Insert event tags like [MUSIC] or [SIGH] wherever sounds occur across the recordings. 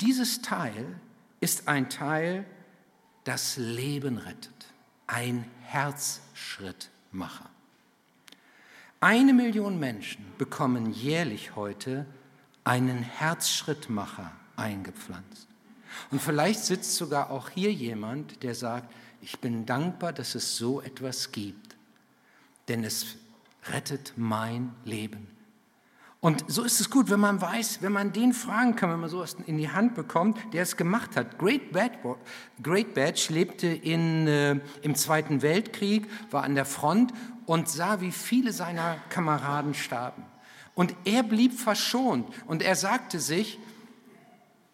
Dieses Teil ist ein Teil, das Leben rettet, ein Herzschrittmacher. Eine Million Menschen bekommen jährlich heute einen Herzschrittmacher eingepflanzt. Und vielleicht sitzt sogar auch hier jemand, der sagt, ich bin dankbar, dass es so etwas gibt, denn es rettet mein Leben. Und so ist es gut, wenn man weiß, wenn man den fragen kann, wenn man sowas in die Hand bekommt, der es gemacht hat. Great, Bad, Great Badge lebte in, äh, im Zweiten Weltkrieg, war an der Front und sah, wie viele seiner Kameraden starben. Und er blieb verschont und er sagte sich,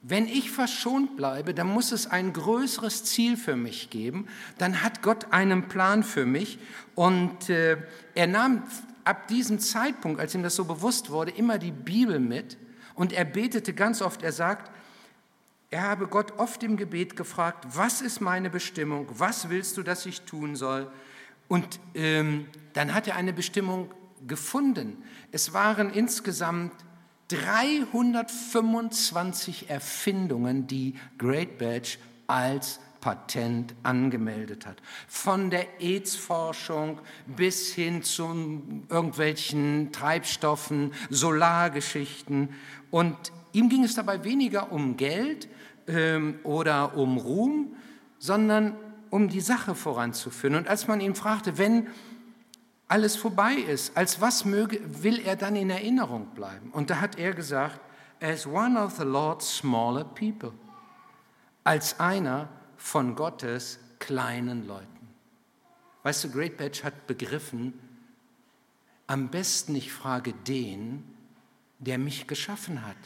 wenn ich verschont bleibe, dann muss es ein größeres Ziel für mich geben. Dann hat Gott einen Plan für mich. Und äh, er nahm ab diesem Zeitpunkt, als ihm das so bewusst wurde, immer die Bibel mit. Und er betete ganz oft, er sagt, er habe Gott oft im Gebet gefragt, was ist meine Bestimmung, was willst du, dass ich tun soll? Und ähm, dann hat er eine Bestimmung gefunden. Es waren insgesamt 325 Erfindungen, die Great Badge als Patent angemeldet hat. Von der AIDS-Forschung bis hin zu irgendwelchen Treibstoffen, Solargeschichten. Und ihm ging es dabei weniger um Geld ähm, oder um Ruhm, sondern um die Sache voranzuführen. Und als man ihn fragte, wenn alles vorbei ist, als was möge, will er dann in Erinnerung bleiben? Und da hat er gesagt, as one of the Lord's smaller people, als einer von Gottes kleinen Leuten. Weißt du, Great Badge hat begriffen, am besten ich frage den, der mich geschaffen hat,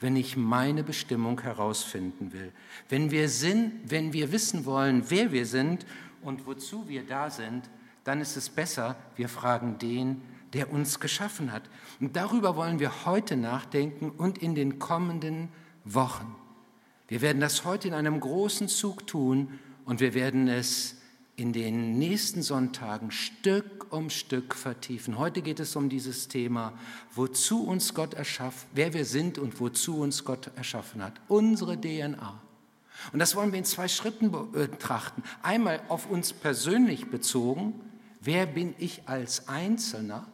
wenn ich meine Bestimmung herausfinden will. Wenn wir, sind, wenn wir wissen wollen, wer wir sind und wozu wir da sind, dann ist es besser, wir fragen den, der uns geschaffen hat. Und darüber wollen wir heute nachdenken und in den kommenden Wochen. Wir werden das heute in einem großen Zug tun und wir werden es in den nächsten Sonntagen Stück um Stück vertiefen. Heute geht es um dieses Thema, wozu uns Gott erschaffen, wer wir sind und wozu uns Gott erschaffen hat. Unsere DNA. Und das wollen wir in zwei Schritten betrachten. Einmal auf uns persönlich bezogen, Wer bin ich als Einzelner?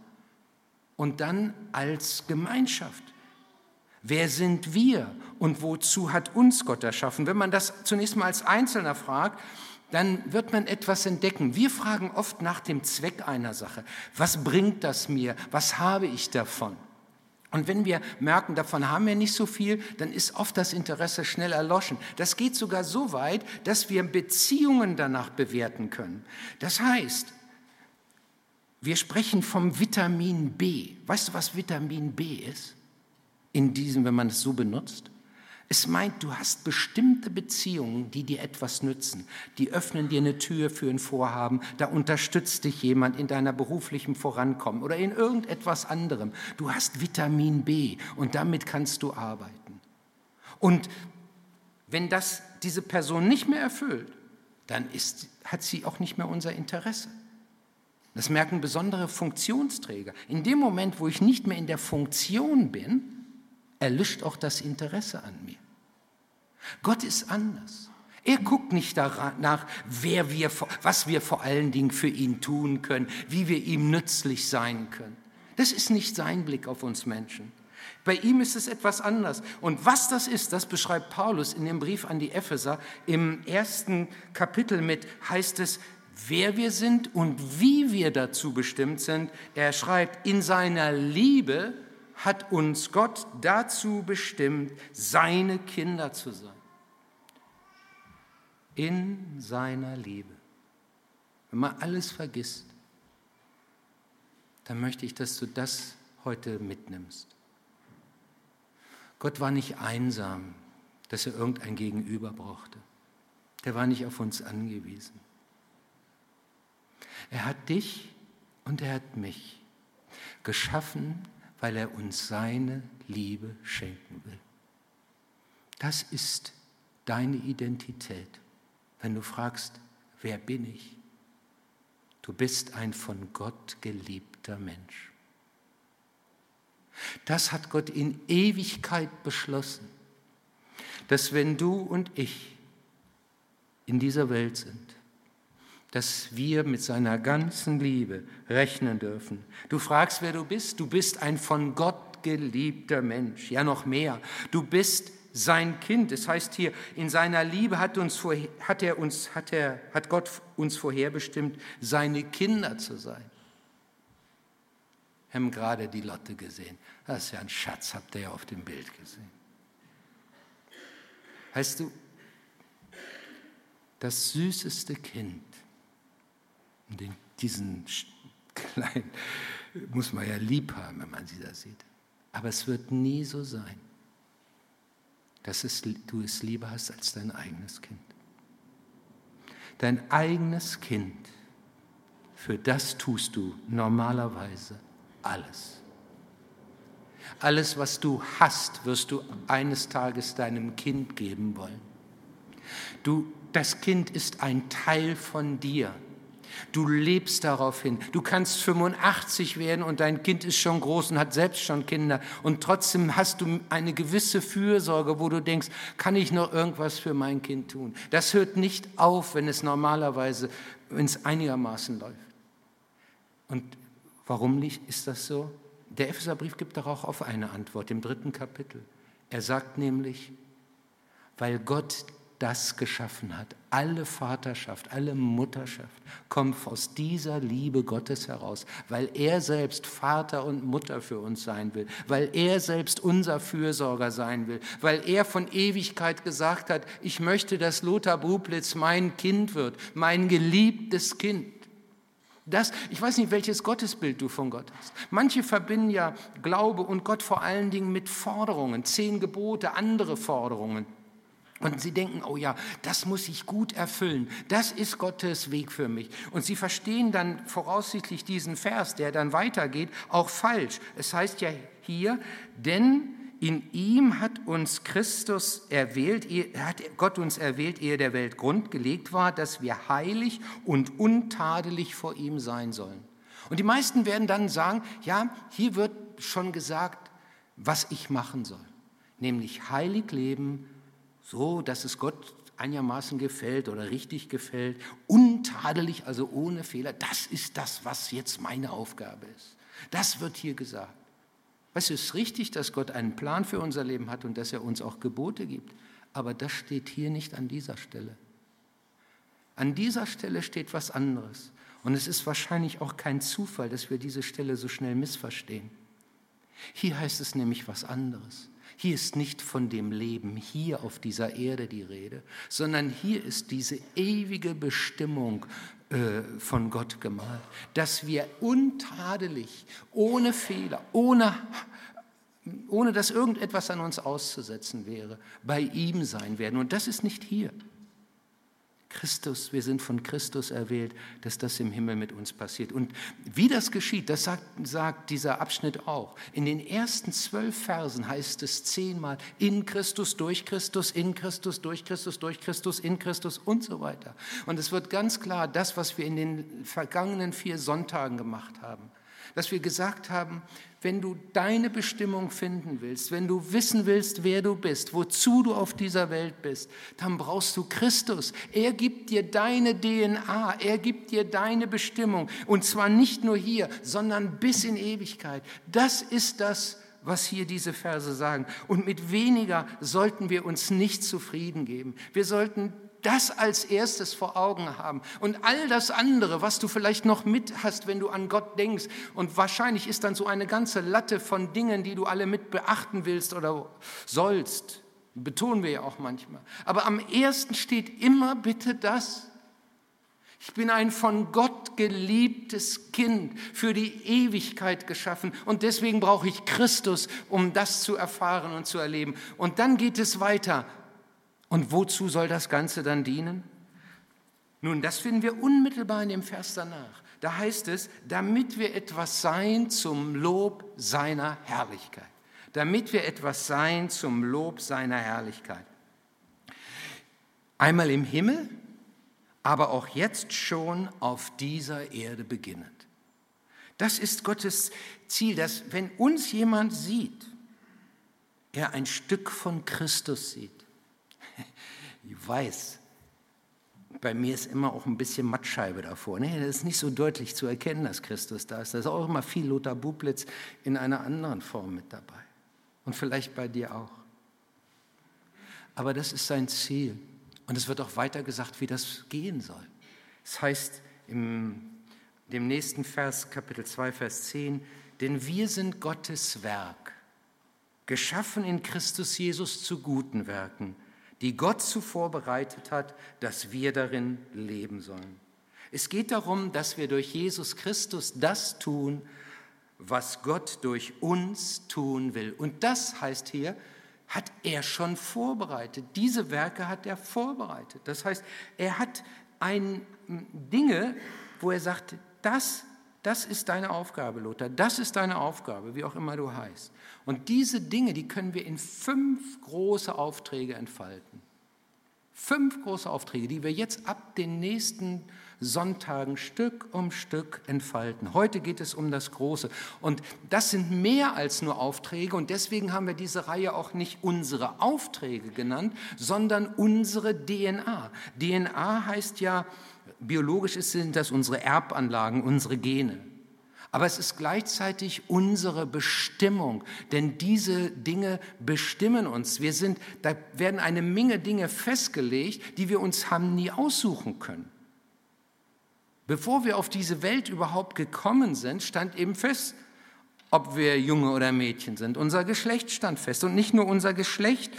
Und dann als Gemeinschaft. Wer sind wir und wozu hat uns Gott erschaffen? Wenn man das zunächst mal als Einzelner fragt, dann wird man etwas entdecken. Wir fragen oft nach dem Zweck einer Sache. Was bringt das mir? Was habe ich davon? Und wenn wir merken, davon haben wir nicht so viel, dann ist oft das Interesse schnell erloschen. Das geht sogar so weit, dass wir Beziehungen danach bewerten können. Das heißt, wir sprechen vom Vitamin B. Weißt du, was Vitamin B ist? In diesem, wenn man es so benutzt? Es meint, du hast bestimmte Beziehungen, die dir etwas nützen. Die öffnen dir eine Tür für ein Vorhaben. Da unterstützt dich jemand in deiner beruflichen Vorankommen oder in irgendetwas anderem. Du hast Vitamin B und damit kannst du arbeiten. Und wenn das diese Person nicht mehr erfüllt, dann ist, hat sie auch nicht mehr unser Interesse. Das merken besondere Funktionsträger. In dem Moment, wo ich nicht mehr in der Funktion bin, erlischt auch das Interesse an mir. Gott ist anders. Er guckt nicht danach, wer wir, was wir vor allen Dingen für ihn tun können, wie wir ihm nützlich sein können. Das ist nicht sein Blick auf uns Menschen. Bei ihm ist es etwas anders. Und was das ist, das beschreibt Paulus in dem Brief an die Epheser. Im ersten Kapitel mit heißt es, wer wir sind und wie wir dazu bestimmt sind. Er schreibt, in seiner Liebe hat uns Gott dazu bestimmt, seine Kinder zu sein. In seiner Liebe. Wenn man alles vergisst, dann möchte ich, dass du das heute mitnimmst. Gott war nicht einsam, dass er irgendein Gegenüber brauchte. Der war nicht auf uns angewiesen. Er hat dich und er hat mich geschaffen, weil er uns seine Liebe schenken will. Das ist deine Identität. Wenn du fragst, wer bin ich? Du bist ein von Gott geliebter Mensch. Das hat Gott in Ewigkeit beschlossen. dass wenn du und ich in dieser Welt sind, dass wir mit seiner ganzen Liebe rechnen dürfen. Du fragst, wer du bist. Du bist ein von Gott geliebter Mensch. Ja, noch mehr. Du bist sein Kind. Es heißt hier, in seiner Liebe hat, uns vor, hat, er uns, hat, er, hat Gott uns vorherbestimmt, seine Kinder zu sein. Wir haben gerade die Lotte gesehen. Das ist ja ein Schatz, habt ihr ja auf dem Bild gesehen. Weißt du, das süßeste Kind, den, diesen kleinen, [LAUGHS] muss man ja lieb haben, wenn man sie da sieht. Aber es wird nie so sein, dass es, du es lieber hast als dein eigenes Kind. Dein eigenes Kind, für das tust du normalerweise alles. Alles, was du hast, wirst du eines Tages deinem Kind geben wollen. Du, das Kind ist ein Teil von dir. Du lebst darauf hin. Du kannst 85 werden und dein Kind ist schon groß und hat selbst schon Kinder. Und trotzdem hast du eine gewisse Fürsorge, wo du denkst, kann ich noch irgendwas für mein Kind tun? Das hört nicht auf, wenn es normalerweise, wenn es einigermaßen läuft. Und warum nicht ist das so? Der Epheserbrief gibt darauf auf eine Antwort im dritten Kapitel. Er sagt nämlich, weil Gott das geschaffen hat. Alle Vaterschaft, alle Mutterschaft kommt aus dieser Liebe Gottes heraus, weil er selbst Vater und Mutter für uns sein will, weil er selbst unser Fürsorger sein will, weil er von Ewigkeit gesagt hat, ich möchte, dass Lothar Bublitz mein Kind wird, mein geliebtes Kind. Das, ich weiß nicht, welches Gottesbild du von Gott hast. Manche verbinden ja Glaube und Gott vor allen Dingen mit Forderungen, zehn Gebote, andere Forderungen. Und sie denken, oh ja, das muss ich gut erfüllen. Das ist Gottes Weg für mich. Und sie verstehen dann voraussichtlich diesen Vers, der dann weitergeht, auch falsch. Es heißt ja hier, denn in ihm hat uns Christus erwählt, hat Gott uns erwählt, ehe der Welt Grund gelegt war, dass wir heilig und untadelig vor ihm sein sollen. Und die meisten werden dann sagen, ja, hier wird schon gesagt, was ich machen soll. Nämlich heilig leben, so, dass es Gott einigermaßen gefällt oder richtig gefällt, untadelig, also ohne Fehler. Das ist das, was jetzt meine Aufgabe ist. Das wird hier gesagt. Es ist richtig, dass Gott einen Plan für unser Leben hat und dass er uns auch Gebote gibt. Aber das steht hier nicht an dieser Stelle. An dieser Stelle steht was anderes. Und es ist wahrscheinlich auch kein Zufall, dass wir diese Stelle so schnell missverstehen. Hier heißt es nämlich was anderes. Hier ist nicht von dem Leben hier auf dieser Erde die Rede, sondern hier ist diese ewige Bestimmung äh, von Gott gemalt, dass wir untadelig, ohne Fehler, ohne, ohne dass irgendetwas an uns auszusetzen wäre, bei ihm sein werden. Und das ist nicht hier. Christus, wir sind von Christus erwählt, dass das im Himmel mit uns passiert. Und wie das geschieht, das sagt, sagt dieser Abschnitt auch. In den ersten zwölf Versen heißt es zehnmal in Christus, durch Christus, in Christus, durch Christus, durch Christus, in Christus und so weiter. Und es wird ganz klar, das, was wir in den vergangenen vier Sonntagen gemacht haben, dass wir gesagt haben, wenn du deine Bestimmung finden willst, wenn du wissen willst, wer du bist, wozu du auf dieser Welt bist, dann brauchst du Christus. Er gibt dir deine DNA, er gibt dir deine Bestimmung. Und zwar nicht nur hier, sondern bis in Ewigkeit. Das ist das, was hier diese Verse sagen. Und mit weniger sollten wir uns nicht zufrieden geben. Wir sollten das als erstes vor Augen haben. Und all das andere, was du vielleicht noch mit hast, wenn du an Gott denkst, und wahrscheinlich ist dann so eine ganze Latte von Dingen, die du alle mit beachten willst oder sollst, betonen wir ja auch manchmal. Aber am ersten steht immer bitte das. Ich bin ein von Gott geliebtes Kind, für die Ewigkeit geschaffen und deswegen brauche ich Christus, um das zu erfahren und zu erleben. Und dann geht es weiter. Und wozu soll das Ganze dann dienen? Nun, das finden wir unmittelbar in dem Vers danach. Da heißt es, damit wir etwas sein zum Lob seiner Herrlichkeit. Damit wir etwas sein zum Lob seiner Herrlichkeit. Einmal im Himmel, aber auch jetzt schon auf dieser Erde beginnend. Das ist Gottes Ziel, dass wenn uns jemand sieht, er ein Stück von Christus sieht [LAUGHS] weiß, bei mir ist immer auch ein bisschen Mattscheibe davor. Nee, das ist nicht so deutlich zu erkennen, dass Christus da ist. Da ist auch immer viel Lothar Bublitz in einer anderen Form mit dabei. Und vielleicht bei dir auch. Aber das ist sein Ziel. Und es wird auch weiter gesagt, wie das gehen soll. Es heißt im dem nächsten Vers, Kapitel 2, Vers 10, denn wir sind Gottes Werk, geschaffen in Christus Jesus zu guten Werken, die Gott zuvor bereitet hat, dass wir darin leben sollen. Es geht darum, dass wir durch Jesus Christus das tun, was Gott durch uns tun will. Und das heißt hier, hat er schon vorbereitet. Diese Werke hat er vorbereitet. Das heißt, er hat ein Dinge, wo er sagt, das, das ist deine Aufgabe, Lothar. Das ist deine Aufgabe, wie auch immer du heißt. Und diese Dinge, die können wir in fünf große Aufträge entfalten. Fünf große Aufträge, die wir jetzt ab den nächsten Sonntagen Stück um Stück entfalten. Heute geht es um das Große. Und das sind mehr als nur Aufträge. Und deswegen haben wir diese Reihe auch nicht unsere Aufträge genannt, sondern unsere DNA. DNA heißt ja biologisch sind das unsere Erbanlagen, unsere Gene. Aber es ist gleichzeitig unsere Bestimmung, denn diese Dinge bestimmen uns. Wir sind, da werden eine Menge Dinge festgelegt, die wir uns haben nie aussuchen können. Bevor wir auf diese Welt überhaupt gekommen sind, stand eben fest, ob wir Junge oder Mädchen sind. Unser Geschlecht stand fest. Und nicht nur unser Geschlecht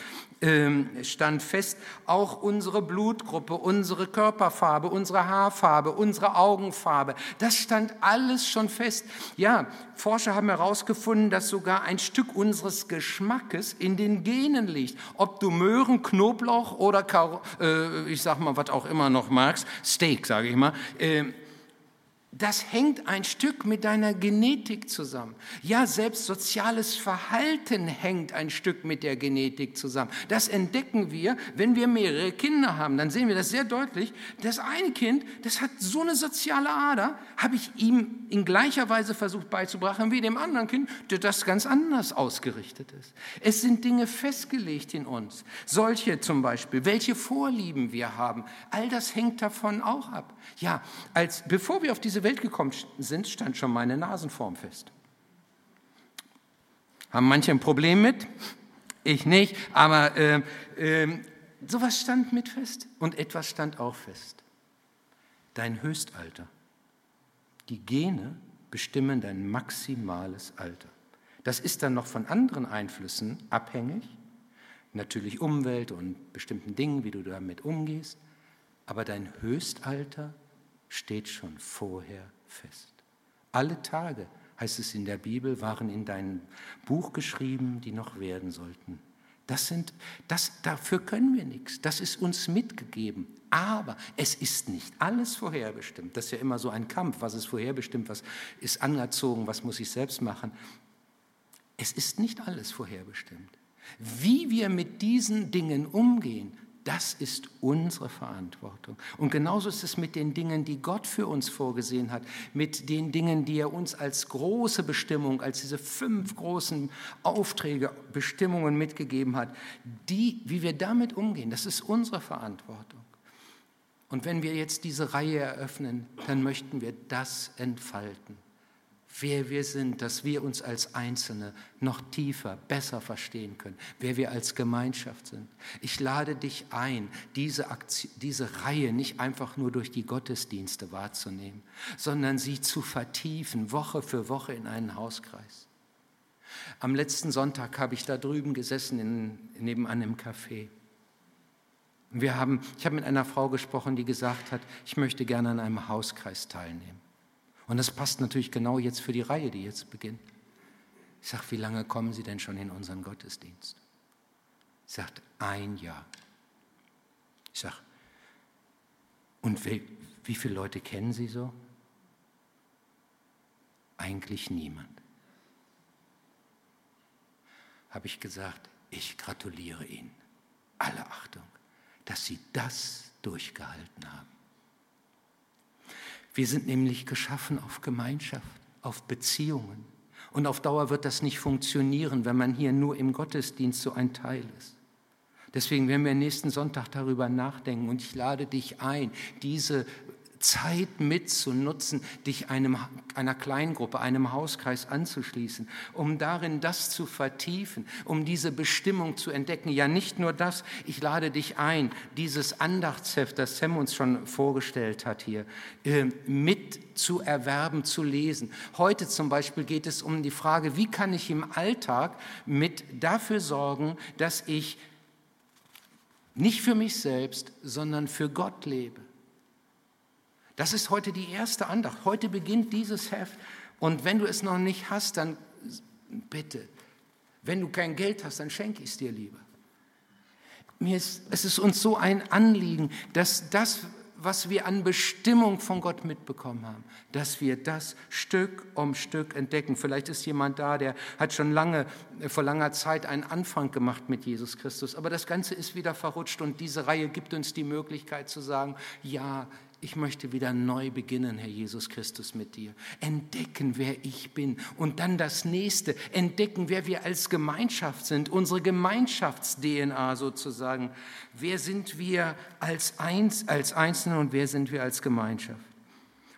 stand fest, auch unsere Blutgruppe, unsere Körperfarbe, unsere Haarfarbe, unsere Augenfarbe. Das stand alles schon fest. Ja, Forscher haben herausgefunden, dass sogar ein Stück unseres Geschmackes in den Genen liegt. Ob du Möhren, Knoblauch oder, Karo äh, ich sag mal, was auch immer noch magst, Steak, sage ich mal, äh, das hängt ein Stück mit deiner Genetik zusammen. Ja, selbst soziales Verhalten hängt ein Stück mit der Genetik zusammen. Das entdecken wir, wenn wir mehrere Kinder haben. Dann sehen wir das sehr deutlich. Das eine Kind, das hat so eine soziale Ader, habe ich ihm in gleicher Weise versucht beizubringen wie dem anderen Kind, das ganz anders ausgerichtet ist. Es sind Dinge festgelegt in uns. Solche zum Beispiel, welche Vorlieben wir haben. All das hängt davon auch ab. Ja, als bevor wir auf diese Welt gekommen sind, stand schon meine Nasenform fest. Haben manche ein Problem mit? Ich nicht, aber äh, äh, sowas stand mit fest und etwas stand auch fest. Dein Höchstalter. Die Gene bestimmen dein maximales Alter. Das ist dann noch von anderen Einflüssen abhängig, natürlich Umwelt und bestimmten Dingen, wie du damit umgehst, aber dein Höchstalter steht schon vorher fest. Alle Tage, heißt es in der Bibel, waren in deinem Buch geschrieben, die noch werden sollten. Das sind, das, dafür können wir nichts. Das ist uns mitgegeben. Aber es ist nicht alles vorherbestimmt. Das ist ja immer so ein Kampf. Was ist vorherbestimmt? Was ist anerzogen? Was muss ich selbst machen? Es ist nicht alles vorherbestimmt. Wie wir mit diesen Dingen umgehen, das ist unsere Verantwortung. Und genauso ist es mit den Dingen, die Gott für uns vorgesehen hat, mit den Dingen, die er uns als große Bestimmung, als diese fünf großen Aufträge, Bestimmungen mitgegeben hat. Die, wie wir damit umgehen, das ist unsere Verantwortung. Und wenn wir jetzt diese Reihe eröffnen, dann möchten wir das entfalten wer wir sind, dass wir uns als Einzelne noch tiefer, besser verstehen können, wer wir als Gemeinschaft sind. Ich lade dich ein, diese, Aktion, diese Reihe nicht einfach nur durch die Gottesdienste wahrzunehmen, sondern sie zu vertiefen, Woche für Woche in einen Hauskreis. Am letzten Sonntag habe ich da drüben gesessen, in, nebenan im Café. Wir haben, ich habe mit einer Frau gesprochen, die gesagt hat, ich möchte gerne an einem Hauskreis teilnehmen. Und das passt natürlich genau jetzt für die Reihe, die jetzt beginnt. Ich sage, wie lange kommen Sie denn schon in unseren Gottesdienst? Sie sagt, ein Jahr. Ich sage, und wie, wie viele Leute kennen Sie so? Eigentlich niemand. Habe ich gesagt, ich gratuliere Ihnen, alle Achtung, dass Sie das durchgehalten haben. Wir sind nämlich geschaffen auf Gemeinschaft, auf Beziehungen. Und auf Dauer wird das nicht funktionieren, wenn man hier nur im Gottesdienst so ein Teil ist. Deswegen werden wir nächsten Sonntag darüber nachdenken und ich lade dich ein, diese Zeit mitzunutzen, dich einem, einer Kleingruppe, einem Hauskreis anzuschließen, um darin das zu vertiefen, um diese Bestimmung zu entdecken. Ja, nicht nur das, ich lade dich ein, dieses Andachtsheft, das Sam uns schon vorgestellt hat hier, äh, mit zu erwerben, zu lesen. Heute zum Beispiel geht es um die Frage, wie kann ich im Alltag mit dafür sorgen, dass ich nicht für mich selbst, sondern für Gott lebe. Das ist heute die erste Andacht. Heute beginnt dieses Heft. Und wenn du es noch nicht hast, dann bitte. Wenn du kein Geld hast, dann schenke ich es dir lieber. Mir ist, es ist uns so ein Anliegen, dass das, was wir an Bestimmung von Gott mitbekommen haben, dass wir das Stück um Stück entdecken. Vielleicht ist jemand da, der hat schon lange, vor langer Zeit einen Anfang gemacht mit Jesus Christus, aber das Ganze ist wieder verrutscht und diese Reihe gibt uns die Möglichkeit zu sagen, ja, ich möchte wieder neu beginnen, Herr Jesus Christus, mit dir. Entdecken, wer ich bin. Und dann das nächste, entdecken, wer wir als Gemeinschaft sind, unsere Gemeinschafts-DNA sozusagen. Wer sind wir als, Eins, als Einzelne und wer sind wir als Gemeinschaft?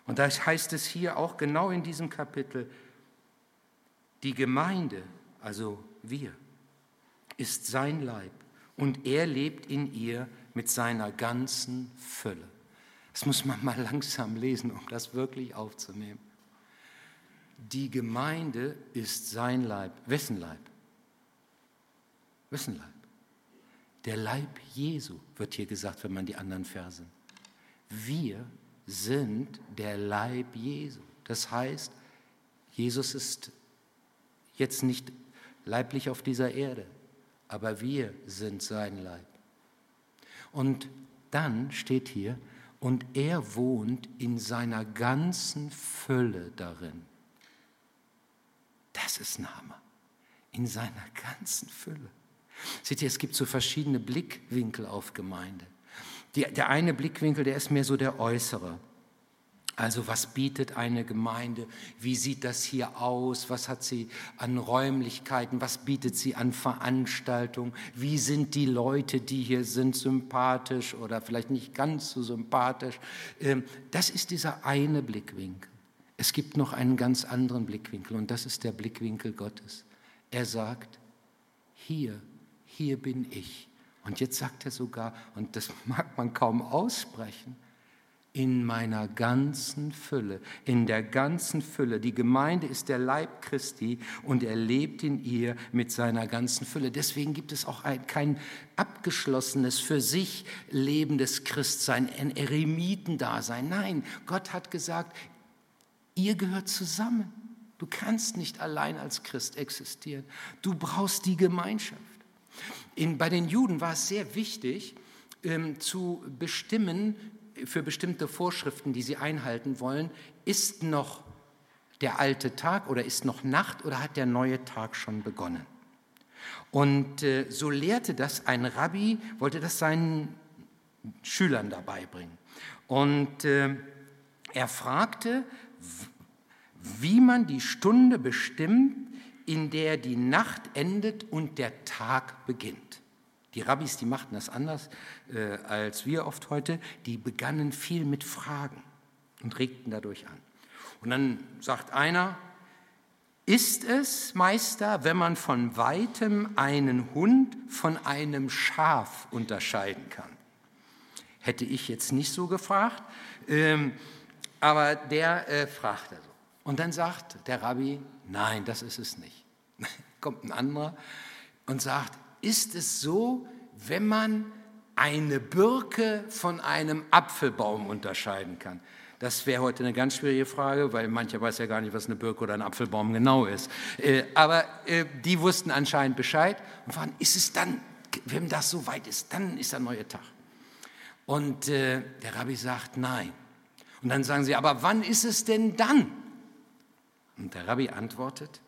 Und da heißt es hier auch genau in diesem Kapitel, die Gemeinde, also wir, ist sein Leib und er lebt in ihr mit seiner ganzen Fülle. Das muss man mal langsam lesen, um das wirklich aufzunehmen. Die Gemeinde ist sein Leib. Wessen Leib? Wessen Leib? Der Leib Jesu wird hier gesagt, wenn man die anderen Verse. Wir sind der Leib Jesu. Das heißt, Jesus ist jetzt nicht leiblich auf dieser Erde, aber wir sind sein Leib. Und dann steht hier, und er wohnt in seiner ganzen Fülle darin. Das ist Hammer. In seiner ganzen Fülle. Seht ihr, es gibt so verschiedene Blickwinkel auf Gemeinde. Die, der eine Blickwinkel, der ist mehr so der äußere. Also was bietet eine Gemeinde? Wie sieht das hier aus? Was hat sie an Räumlichkeiten? Was bietet sie an Veranstaltungen? Wie sind die Leute, die hier sind, sympathisch oder vielleicht nicht ganz so sympathisch? Ähm, das ist dieser eine Blickwinkel. Es gibt noch einen ganz anderen Blickwinkel und das ist der Blickwinkel Gottes. Er sagt, hier, hier bin ich. Und jetzt sagt er sogar, und das [LAUGHS] mag man kaum aussprechen, in meiner ganzen Fülle, in der ganzen Fülle. Die Gemeinde ist der Leib Christi und er lebt in ihr mit seiner ganzen Fülle. Deswegen gibt es auch ein, kein abgeschlossenes, für sich lebendes Christsein, ein Eremitendasein. Nein, Gott hat gesagt, ihr gehört zusammen. Du kannst nicht allein als Christ existieren. Du brauchst die Gemeinschaft. In, bei den Juden war es sehr wichtig, ähm, zu bestimmen, für bestimmte Vorschriften, die sie einhalten wollen, ist noch der alte Tag oder ist noch Nacht oder hat der neue Tag schon begonnen? Und äh, so lehrte das ein Rabbi, wollte das seinen Schülern dabei bringen. Und äh, er fragte, wie man die Stunde bestimmt, in der die Nacht endet und der Tag beginnt. Die Rabbis, die machten das anders äh, als wir oft heute. Die begannen viel mit Fragen und regten dadurch an. Und dann sagt einer, ist es, Meister, wenn man von weitem einen Hund von einem Schaf unterscheiden kann? Hätte ich jetzt nicht so gefragt, ähm, aber der äh, fragte so. Und dann sagt der Rabbi, nein, das ist es nicht. [LAUGHS] Kommt ein anderer und sagt, ist es so, wenn man eine Birke von einem Apfelbaum unterscheiden kann? Das wäre heute eine ganz schwierige Frage, weil mancher weiß ja gar nicht, was eine Birke oder ein Apfelbaum genau ist. Äh, aber äh, die wussten anscheinend Bescheid und waren, ist es dann, wenn das so weit ist, dann ist der neue Tag. Und äh, der Rabbi sagt, nein. Und dann sagen sie, aber wann ist es denn dann? Und der Rabbi antwortet,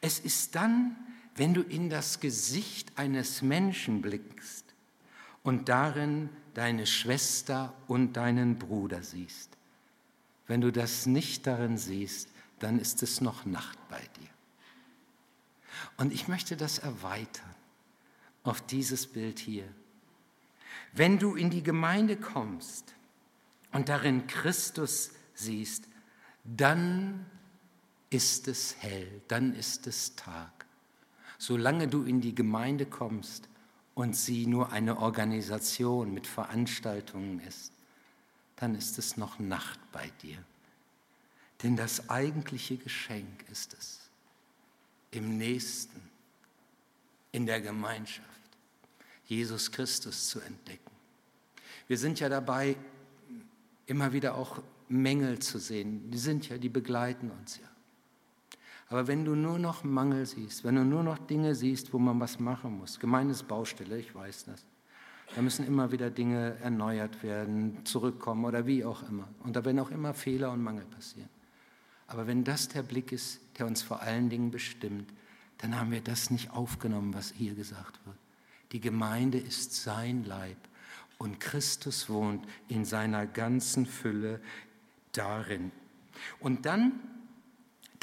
es ist dann, wenn du in das Gesicht eines Menschen blickst und darin deine Schwester und deinen Bruder siehst. Wenn du das nicht darin siehst, dann ist es noch Nacht bei dir. Und ich möchte das erweitern auf dieses Bild hier. Wenn du in die Gemeinde kommst und darin Christus siehst, dann ist es hell, dann ist es Tag. Solange du in die Gemeinde kommst und sie nur eine Organisation mit Veranstaltungen ist, dann ist es noch Nacht bei dir. Denn das eigentliche Geschenk ist es, im Nächsten, in der Gemeinschaft, Jesus Christus zu entdecken. Wir sind ja dabei, immer wieder auch Mängel zu sehen. Die sind ja, die begleiten uns ja. Aber wenn du nur noch Mangel siehst, wenn du nur noch Dinge siehst, wo man was machen muss, gemeines Baustelle, ich weiß das, da müssen immer wieder Dinge erneuert werden, zurückkommen oder wie auch immer. Und da werden auch immer Fehler und Mangel passieren. Aber wenn das der Blick ist, der uns vor allen Dingen bestimmt, dann haben wir das nicht aufgenommen, was hier gesagt wird. Die Gemeinde ist sein Leib und Christus wohnt in seiner ganzen Fülle darin. Und dann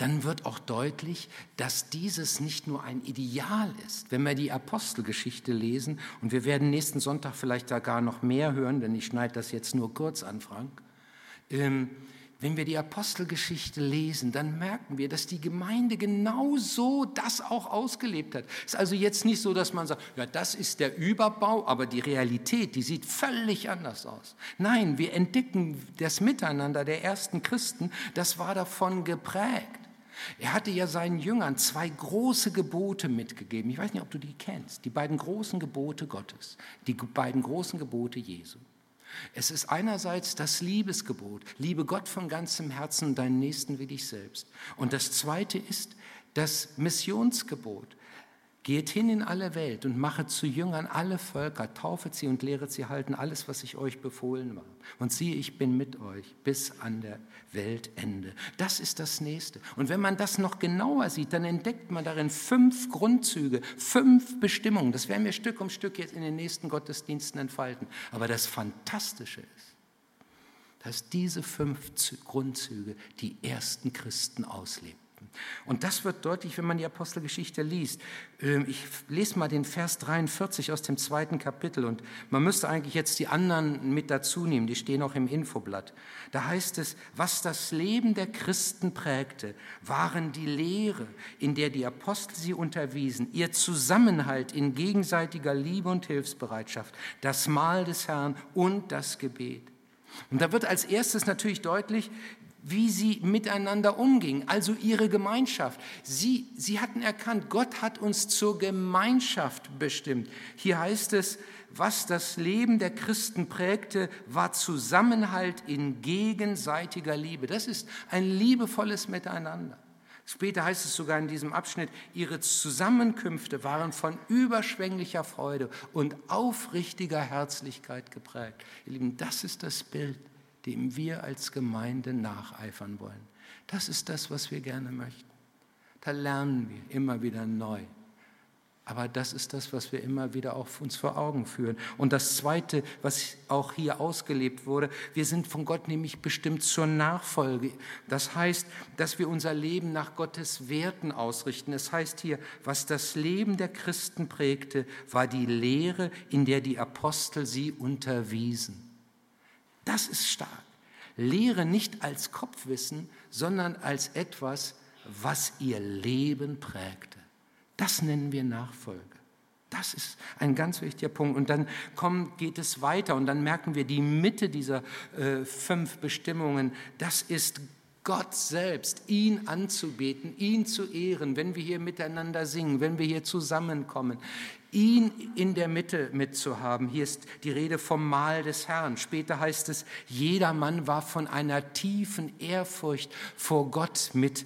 dann wird auch deutlich, dass dieses nicht nur ein Ideal ist. Wenn wir die Apostelgeschichte lesen, und wir werden nächsten Sonntag vielleicht da gar noch mehr hören, denn ich schneide das jetzt nur kurz an, Frank. Ähm, wenn wir die Apostelgeschichte lesen, dann merken wir, dass die Gemeinde genau so das auch ausgelebt hat. Es ist also jetzt nicht so, dass man sagt, ja, das ist der Überbau, aber die Realität, die sieht völlig anders aus. Nein, wir entdecken das Miteinander der ersten Christen, das war davon geprägt. Er hatte ja seinen Jüngern zwei große Gebote mitgegeben. Ich weiß nicht, ob du die kennst. Die beiden großen Gebote Gottes. Die beiden großen Gebote Jesu. Es ist einerseits das Liebesgebot, liebe Gott von ganzem Herzen deinen Nächsten wie dich selbst. Und das zweite ist das Missionsgebot. Geht hin in alle Welt und mache zu Jüngern alle Völker, taufet sie und lehret sie halten alles, was ich euch befohlen war. Und siehe, ich bin mit euch bis an der Weltende. Das ist das Nächste. Und wenn man das noch genauer sieht, dann entdeckt man darin fünf Grundzüge, fünf Bestimmungen. Das werden wir Stück um Stück jetzt in den nächsten Gottesdiensten entfalten. Aber das Fantastische ist, dass diese fünf Grundzüge die ersten Christen ausleben. Und das wird deutlich, wenn man die Apostelgeschichte liest. Ähm, ich lese mal den Vers 43 aus dem zweiten Kapitel und man müsste eigentlich jetzt die anderen mit dazu nehmen, die stehen auch im Infoblatt. Da heißt es, was das Leben der Christen prägte, waren die Lehre, in der die Apostel sie unterwiesen, ihr Zusammenhalt in gegenseitiger Liebe und Hilfsbereitschaft, das Mahl des Herrn und das Gebet. Und da wird als erstes natürlich deutlich, wie sie miteinander umgingen, also ihre Gemeinschaft. Sie, sie hatten erkannt, Gott hat uns zur Gemeinschaft bestimmt. Hier heißt es, was das Leben der Christen prägte, war Zusammenhalt in gegenseitiger Liebe. Das ist ein liebevolles Miteinander. Später heißt es sogar in diesem Abschnitt, ihre Zusammenkünfte waren von überschwänglicher Freude und aufrichtiger Herzlichkeit geprägt. Ihr Lieben, das ist das Bild dem wir als Gemeinde nacheifern wollen. Das ist das, was wir gerne möchten. Da lernen wir immer wieder neu. Aber das ist das, was wir immer wieder auch uns vor Augen führen. Und das Zweite, was auch hier ausgelebt wurde, wir sind von Gott nämlich bestimmt zur Nachfolge. Das heißt, dass wir unser Leben nach Gottes Werten ausrichten. Es das heißt hier, was das Leben der Christen prägte, war die Lehre, in der die Apostel sie unterwiesen. Das ist stark. Lehre nicht als Kopfwissen, sondern als etwas, was ihr Leben prägte. Das nennen wir Nachfolge. Das ist ein ganz wichtiger Punkt. Und dann kommt, geht es weiter und dann merken wir die Mitte dieser äh, fünf Bestimmungen. Das ist Gott selbst, ihn anzubeten, ihn zu ehren, wenn wir hier miteinander singen, wenn wir hier zusammenkommen, ihn in der Mitte mitzuhaben. Hier ist die Rede vom Mahl des Herrn. Später heißt es, jeder Mann war von einer tiefen Ehrfurcht vor Gott mit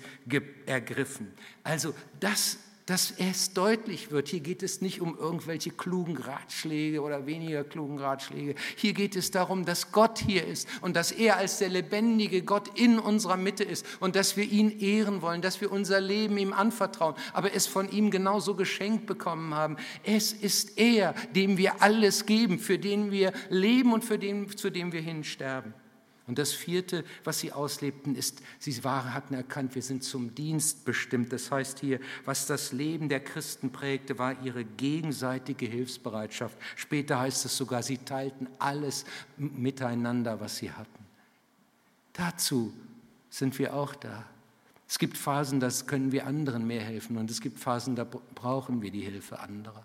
ergriffen. Also das dass es deutlich wird, hier geht es nicht um irgendwelche klugen Ratschläge oder weniger klugen Ratschläge. Hier geht es darum, dass Gott hier ist und dass er als der lebendige Gott in unserer Mitte ist und dass wir ihn ehren wollen, dass wir unser Leben ihm anvertrauen, aber es von ihm genauso geschenkt bekommen haben. Es ist er, dem wir alles geben, für den wir leben und für den, zu dem wir hinsterben. Und das vierte, was sie auslebten, ist, sie waren, hatten erkannt, wir sind zum Dienst bestimmt. Das heißt hier, was das Leben der Christen prägte, war ihre gegenseitige Hilfsbereitschaft. Später heißt es sogar, sie teilten alles miteinander, was sie hatten. Dazu sind wir auch da. Es gibt Phasen, da können wir anderen mehr helfen und es gibt Phasen, da brauchen wir die Hilfe anderer.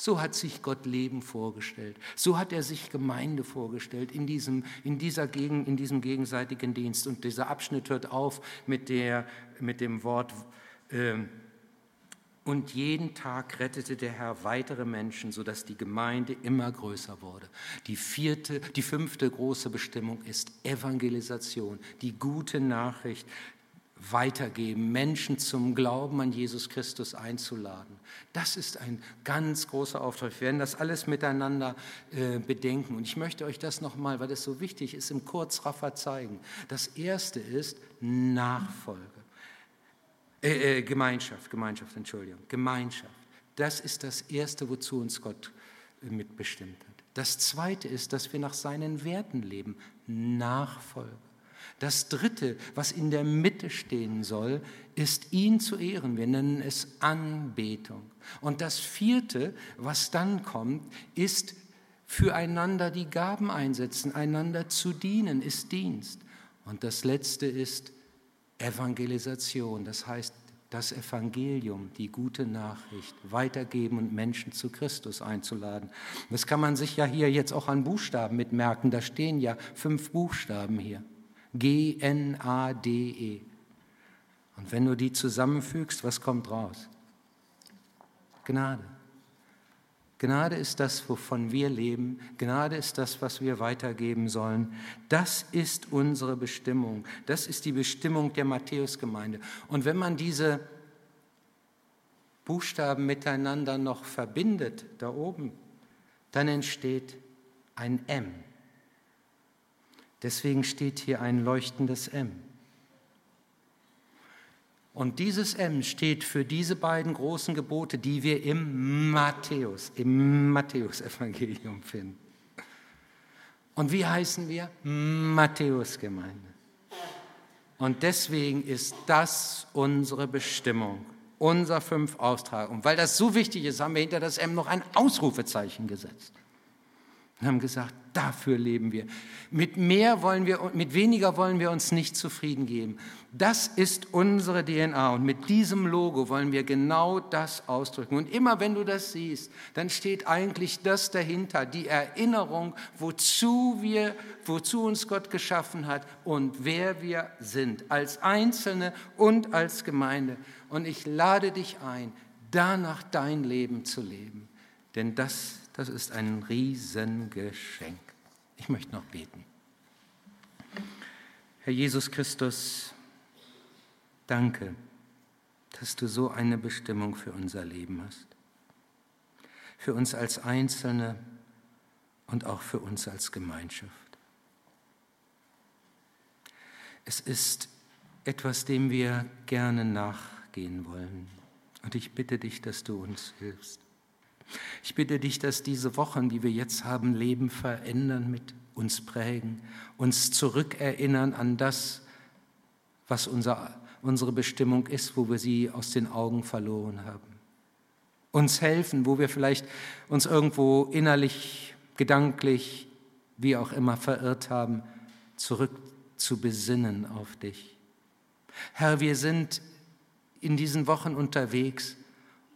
So hat sich Gott Leben vorgestellt. So hat er sich Gemeinde vorgestellt in diesem, in dieser Gegen, in diesem gegenseitigen Dienst. Und dieser Abschnitt hört auf mit, der, mit dem Wort, äh, und jeden Tag rettete der Herr weitere Menschen, sodass die Gemeinde immer größer wurde. Die, vierte, die fünfte große Bestimmung ist Evangelisation, die gute Nachricht, weitergeben, Menschen zum Glauben an Jesus Christus einzuladen. Das ist ein ganz großer Auftrag. Wir werden das alles miteinander äh, bedenken. Und ich möchte euch das nochmal, weil das so wichtig ist, im Kurzraffer zeigen. Das erste ist Nachfolge. Äh, äh, Gemeinschaft, Gemeinschaft, Entschuldigung. Gemeinschaft. Das ist das Erste, wozu uns Gott äh, mitbestimmt hat. Das Zweite ist, dass wir nach seinen Werten leben. Nachfolge. Das Dritte, was in der Mitte stehen soll, ist ihn zu ehren. Wir nennen es Anbetung. Und das Vierte, was dann kommt, ist füreinander die Gaben einsetzen, einander zu dienen, ist Dienst. Und das Letzte ist Evangelisation, das heißt das Evangelium, die gute Nachricht weitergeben und Menschen zu Christus einzuladen. Das kann man sich ja hier jetzt auch an Buchstaben mitmerken. Da stehen ja fünf Buchstaben hier. G-N-A-D-E. Und wenn du die zusammenfügst, was kommt raus? Gnade. Gnade ist das, wovon wir leben. Gnade ist das, was wir weitergeben sollen. Das ist unsere Bestimmung. Das ist die Bestimmung der Matthäusgemeinde. Und wenn man diese Buchstaben miteinander noch verbindet, da oben, dann entsteht ein M. Deswegen steht hier ein leuchtendes M. Und dieses M steht für diese beiden großen Gebote, die wir im Matthäus, im Matthäusevangelium finden. Und wie heißen wir? Matthäusgemeinde. Und deswegen ist das unsere Bestimmung, unser fünf Austrag. Und weil das so wichtig ist, haben wir hinter das M noch ein Ausrufezeichen gesetzt und haben gesagt, dafür leben wir. Mit mehr wollen wir, mit weniger wollen wir uns nicht zufrieden geben. Das ist unsere DNA und mit diesem Logo wollen wir genau das ausdrücken. Und immer wenn du das siehst, dann steht eigentlich das dahinter, die Erinnerung, wozu wir, wozu uns Gott geschaffen hat und wer wir sind, als Einzelne und als Gemeinde. Und ich lade dich ein, danach dein Leben zu leben. Denn das das ist ein Riesengeschenk. Ich möchte noch beten. Herr Jesus Christus, danke, dass du so eine Bestimmung für unser Leben hast. Für uns als Einzelne und auch für uns als Gemeinschaft. Es ist etwas, dem wir gerne nachgehen wollen. Und ich bitte dich, dass du uns hilfst. Ich bitte dich, dass diese Wochen, die wir jetzt haben, Leben verändern, mit uns prägen, uns zurückerinnern an das, was unser, unsere Bestimmung ist, wo wir sie aus den Augen verloren haben. Uns helfen, wo wir vielleicht uns irgendwo innerlich, gedanklich, wie auch immer verirrt haben, zurück zu besinnen auf dich. Herr, wir sind in diesen Wochen unterwegs,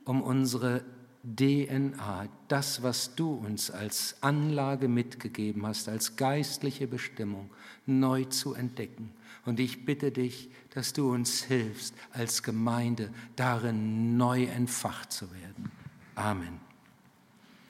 um unsere DNA, das, was du uns als Anlage mitgegeben hast, als geistliche Bestimmung, neu zu entdecken. Und ich bitte dich, dass du uns hilfst, als Gemeinde darin neu entfacht zu werden. Amen.